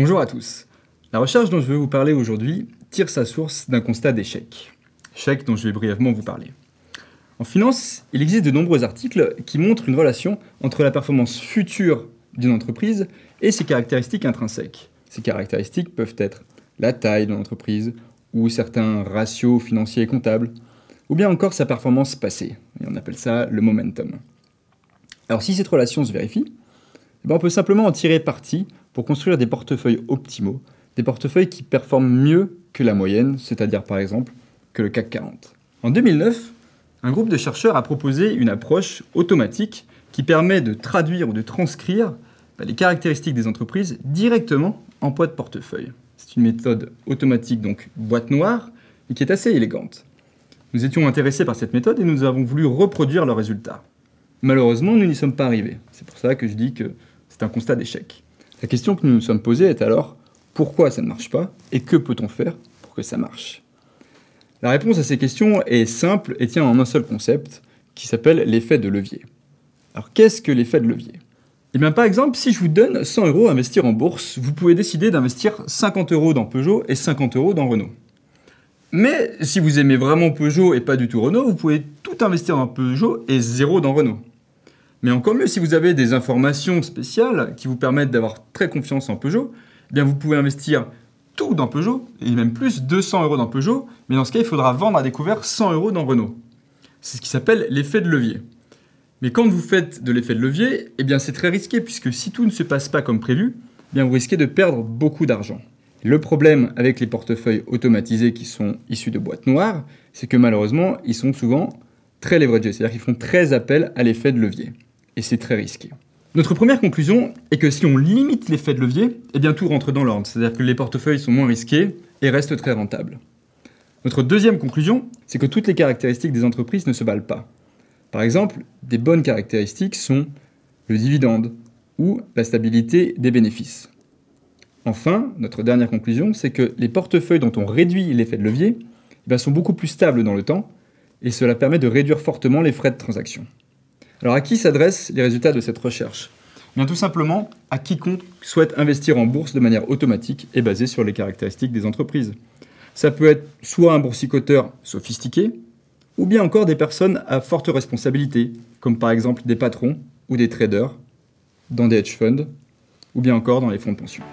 Bonjour à tous. La recherche dont je vais vous parler aujourd'hui tire sa source d'un constat d'échec. Échec dont je vais brièvement vous parler. En finance, il existe de nombreux articles qui montrent une relation entre la performance future d'une entreprise et ses caractéristiques intrinsèques. Ces caractéristiques peuvent être la taille de l'entreprise ou certains ratios financiers et comptables, ou bien encore sa performance passée. Et on appelle ça le momentum. Alors si cette relation se vérifie, eh ben, on peut simplement en tirer parti pour construire des portefeuilles optimaux, des portefeuilles qui performent mieux que la moyenne, c'est-à-dire par exemple que le CAC 40. En 2009, un groupe de chercheurs a proposé une approche automatique qui permet de traduire ou de transcrire bah, les caractéristiques des entreprises directement en poids de portefeuille. C'est une méthode automatique, donc boîte noire, et qui est assez élégante. Nous étions intéressés par cette méthode et nous avons voulu reproduire le résultat. Malheureusement, nous n'y sommes pas arrivés. C'est pour ça que je dis que c'est un constat d'échec. La question que nous nous sommes posée est alors pourquoi ça ne marche pas et que peut-on faire pour que ça marche? La réponse à ces questions est simple et tient en un seul concept qui s'appelle l'effet de levier. Alors qu'est-ce que l'effet de levier? Eh par exemple, si je vous donne 100 euros à investir en bourse, vous pouvez décider d'investir 50 euros dans Peugeot et 50 euros dans Renault. Mais si vous aimez vraiment Peugeot et pas du tout Renault, vous pouvez tout investir dans Peugeot et zéro dans Renault. Mais encore mieux, si vous avez des informations spéciales qui vous permettent d'avoir très confiance en Peugeot, eh bien vous pouvez investir tout dans Peugeot, et même plus 200 euros dans Peugeot, mais dans ce cas, il faudra vendre à découvert 100 euros dans Renault. C'est ce qui s'appelle l'effet de levier. Mais quand vous faites de l'effet de levier, eh c'est très risqué, puisque si tout ne se passe pas comme prévu, eh bien vous risquez de perdre beaucoup d'argent. Le problème avec les portefeuilles automatisés qui sont issus de boîtes noires, c'est que malheureusement, ils sont souvent très leveragés, c'est-à-dire qu'ils font très appel à l'effet de levier et c'est très risqué. Notre première conclusion est que si on limite l'effet de levier, eh tout rentre dans l'ordre, c'est-à-dire que les portefeuilles sont moins risqués et restent très rentables. Notre deuxième conclusion, c'est que toutes les caractéristiques des entreprises ne se valent pas. Par exemple, des bonnes caractéristiques sont le dividende ou la stabilité des bénéfices. Enfin, notre dernière conclusion, c'est que les portefeuilles dont on réduit l'effet de levier eh sont beaucoup plus stables dans le temps et cela permet de réduire fortement les frais de transaction. Alors à qui s'adressent les résultats de cette recherche? Bien tout simplement à quiconque souhaite investir en bourse de manière automatique et basée sur les caractéristiques des entreprises. Ça peut être soit un boursicoteur sophistiqué, ou bien encore des personnes à forte responsabilité, comme par exemple des patrons ou des traders dans des hedge funds, ou bien encore dans les fonds de pension.